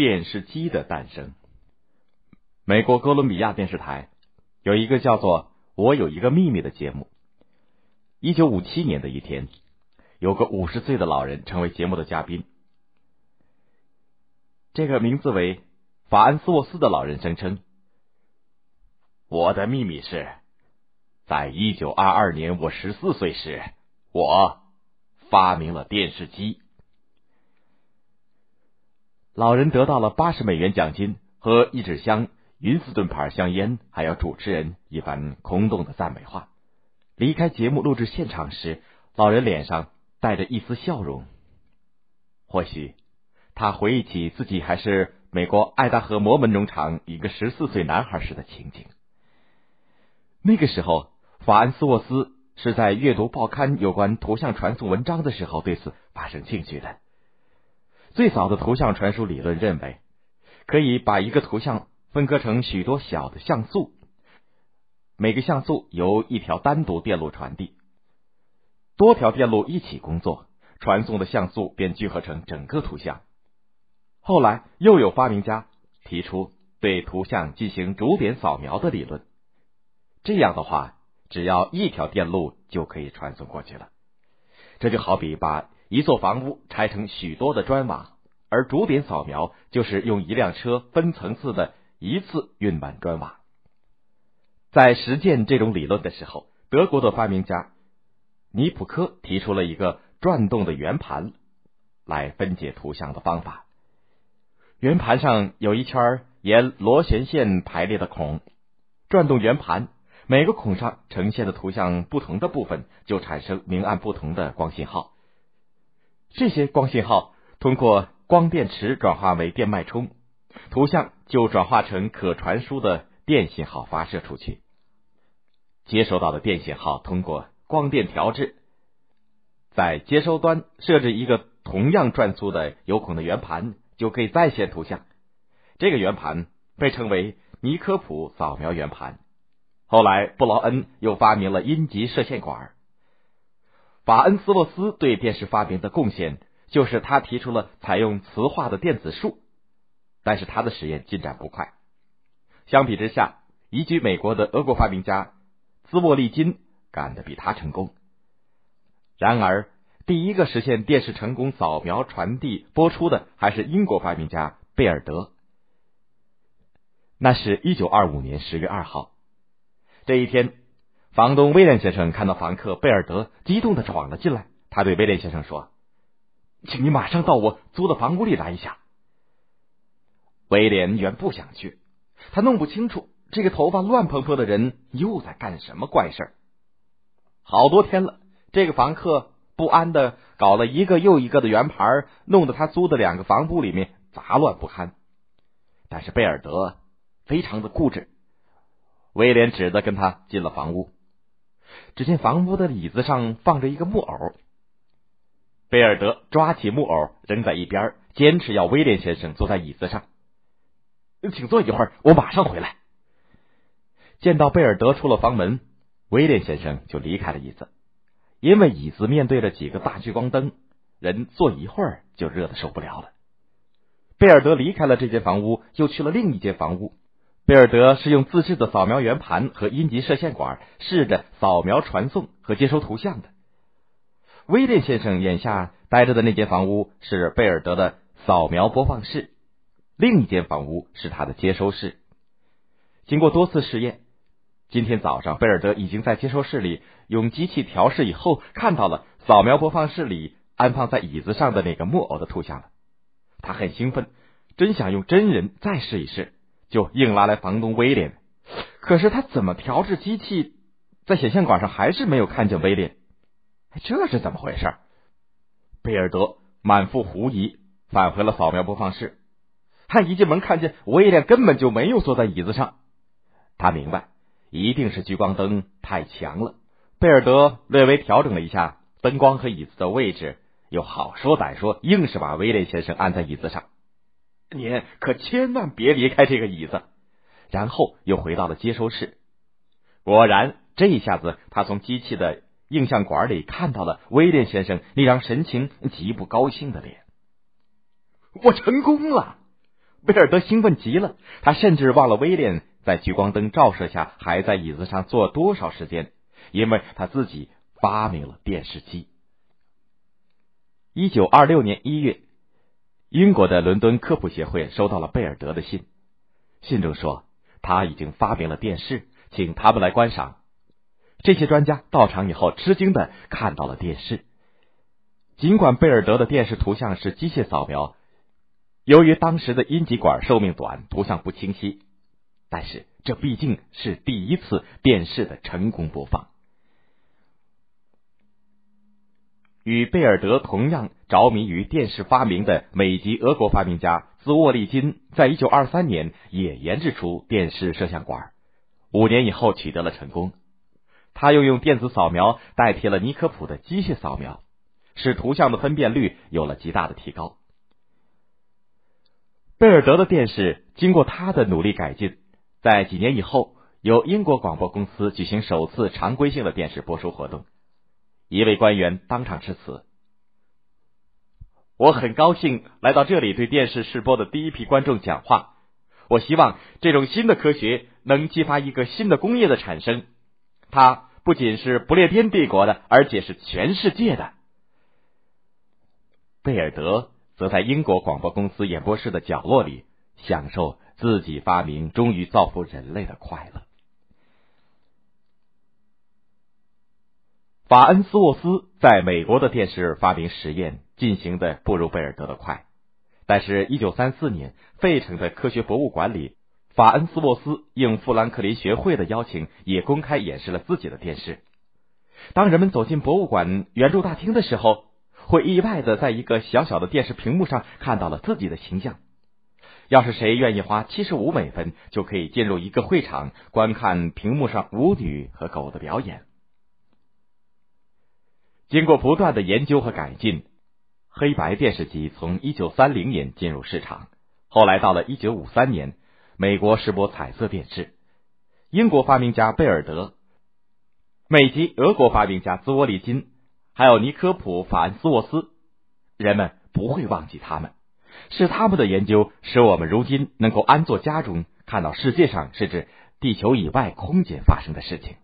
电视机的诞生。美国哥伦比亚电视台有一个叫做《我有一个秘密》的节目。一九五七年的一天，有个五十岁的老人成为节目的嘉宾。这个名字为法恩斯沃斯的老人声称：“我的秘密是，在一九二二年我十四岁时，我发明了电视机。”老人得到了八十美元奖金和一纸箱云斯顿牌香烟，还有主持人一番空洞的赞美话。离开节目录制现场时，老人脸上带着一丝笑容。或许他回忆起自己还是美国爱达荷摩门农场一个十四岁男孩时的情景。那个时候，法恩斯沃斯是在阅读报刊有关图像传送文章的时候对此发生兴趣的。最早的图像传输理论认为，可以把一个图像分割成许多小的像素。每个像素由一条单独电路传递，多条电路一起工作，传送的像素便聚合成整个图像。后来又有发明家提出对图像进行逐点扫描的理论，这样的话，只要一条电路就可以传送过去了。这就好比把一座房屋拆成许多的砖瓦，而逐点扫描就是用一辆车分层次的一次运满砖瓦。在实践这种理论的时候，德国的发明家尼普科提出了一个转动的圆盘来分解图像的方法。圆盘上有一圈沿螺旋线排列的孔，转动圆盘，每个孔上呈现的图像不同的部分就产生明暗不同的光信号。这些光信号通过光电池转化为电脉冲，图像就转化成可传输的。电信号发射出去，接收到的电信号通过光电调制，在接收端设置一个同样转速的有孔的圆盘，就可以再现图像。这个圆盘被称为尼科普扫描圆盘。后来，布劳恩又发明了阴极射线管。法恩斯洛斯对电视发明的贡献，就是他提出了采用磁化的电子束，但是他的实验进展不快。相比之下，移居美国的俄国发明家兹沃利金干得比他成功。然而，第一个实现电视成功扫描、传递、播出的还是英国发明家贝尔德。那是一九二五年十月二号，这一天，房东威廉先生看到房客贝尔德激动的闯了进来，他对威廉先生说：“请你马上到我租的房屋里来一下。”威廉原不想去。他弄不清楚这个头发乱蓬蓬的人又在干什么怪事儿。好多天了，这个房客不安的搞了一个又一个的圆盘，弄得他租的两个房屋里面杂乱不堪。但是贝尔德非常的固执，威廉只得跟他进了房屋。只见房屋的椅子上放着一个木偶，贝尔德抓起木偶扔在一边，坚持要威廉先生坐在椅子上。请坐一会儿，我马上回来。见到贝尔德出了房门，威廉先生就离开了椅子，因为椅子面对着几个大聚光灯，人坐一会儿就热的受不了了。贝尔德离开了这间房屋，又去了另一间房屋。贝尔德是用自制的扫描圆盘和阴极射线管试着扫描、传送和接收图像的。威廉先生眼下待着的那间房屋是贝尔德的扫描播放室。另一间房屋是他的接收室。经过多次试验，今天早上贝尔德已经在接收室里用机器调试以后，看到了扫描播放室里安放在椅子上的那个木偶的图像了。他很兴奋，真想用真人再试一试，就硬拉来房东威廉。可是他怎么调制机器，在显像管上还是没有看见威廉。这是怎么回事？贝尔德满腹狐疑，返回了扫描播放室。他一进门看见威廉根本就没有坐在椅子上，他明白一定是聚光灯太强了。贝尔德略微调整了一下灯光和椅子的位置，又好说歹说，硬是把威廉先生按在椅子上。您可千万别离开这个椅子。然后又回到了接收室。果然，这一下子他从机器的映像管里看到了威廉先生那张神情极不高兴的脸。我成功了！贝尔德兴奋极了，他甚至忘了威廉在聚光灯照射下还在椅子上坐多少时间，因为他自己发明了电视机。一九二六年一月，英国的伦敦科普协会收到了贝尔德的信，信中说他已经发明了电视，请他们来观赏。这些专家到场以后，吃惊的看到了电视。尽管贝尔德的电视图像是机械扫描，由于当时的阴极管寿命短，图像不清晰，但是这毕竟是第一次电视的成功播放。与贝尔德同样着迷于电视发明的美籍俄国发明家兹沃利金，在一九二三年也研制出电视摄像管，五年以后取得了成功。他又用电子扫描代替了尼科普的机械扫描。使图像的分辨率有了极大的提高。贝尔德的电视经过他的努力改进，在几年以后，由英国广播公司举行首次常规性的电视播出活动。一位官员当场致辞：“我很高兴来到这里，对电视试播的第一批观众讲话。我希望这种新的科学能激发一个新的工业的产生，它不仅是不列颠帝国的，而且是全世界的。”贝尔德则在英国广播公司演播室的角落里，享受自己发明终于造福人类的快乐。法恩斯沃斯在美国的电视发明实验进行的不如贝尔德的快，但是，一九三四年，费城的科学博物馆里，法恩斯沃斯应富兰克林学会的邀请，也公开演示了自己的电视。当人们走进博物馆圆柱大厅的时候。会意外的在一个小小的电视屏幕上看到了自己的形象。要是谁愿意花七十五美分，就可以进入一个会场观看屏幕上舞女和狗的表演。经过不断的研究和改进，黑白电视机从一九三零年进入市场。后来到了一九五三年，美国试播彩色电视。英国发明家贝尔德，美籍俄国发明家兹沃利金。还有尼科普·法恩斯沃斯，人们不会忘记他们，是他们的研究使我们如今能够安坐家中，看到世界上甚至地球以外空间发生的事情。